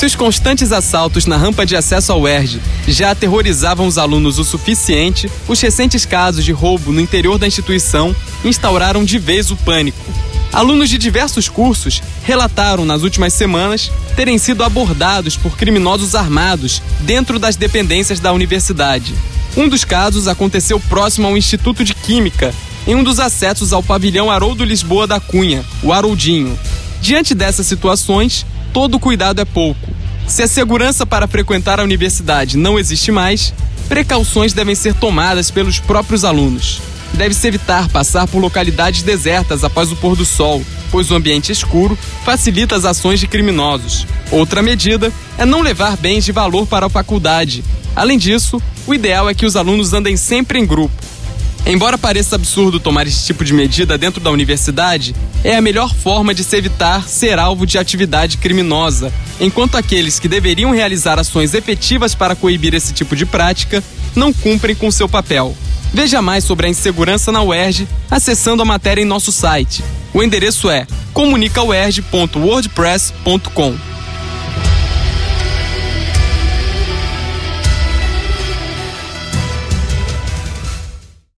Se os constantes assaltos na rampa de acesso ao ERJ já aterrorizavam os alunos o suficiente, os recentes casos de roubo no interior da instituição instauraram de vez o pânico. Alunos de diversos cursos relataram nas últimas semanas terem sido abordados por criminosos armados dentro das dependências da universidade. Um dos casos aconteceu próximo ao Instituto de Química, em um dos acessos ao pavilhão Haroldo Lisboa da Cunha, o Haroldinho. Diante dessas situações, todo cuidado é pouco. Se a segurança para frequentar a universidade não existe mais, precauções devem ser tomadas pelos próprios alunos. Deve-se evitar passar por localidades desertas após o pôr do sol, pois o ambiente escuro facilita as ações de criminosos. Outra medida é não levar bens de valor para a faculdade. Além disso, o ideal é que os alunos andem sempre em grupo. Embora pareça absurdo tomar esse tipo de medida dentro da universidade, é a melhor forma de se evitar ser alvo de atividade criminosa, enquanto aqueles que deveriam realizar ações efetivas para coibir esse tipo de prática não cumprem com seu papel. Veja mais sobre a insegurança na UERJ acessando a matéria em nosso site. O endereço é comunicauerj.wordpress.com.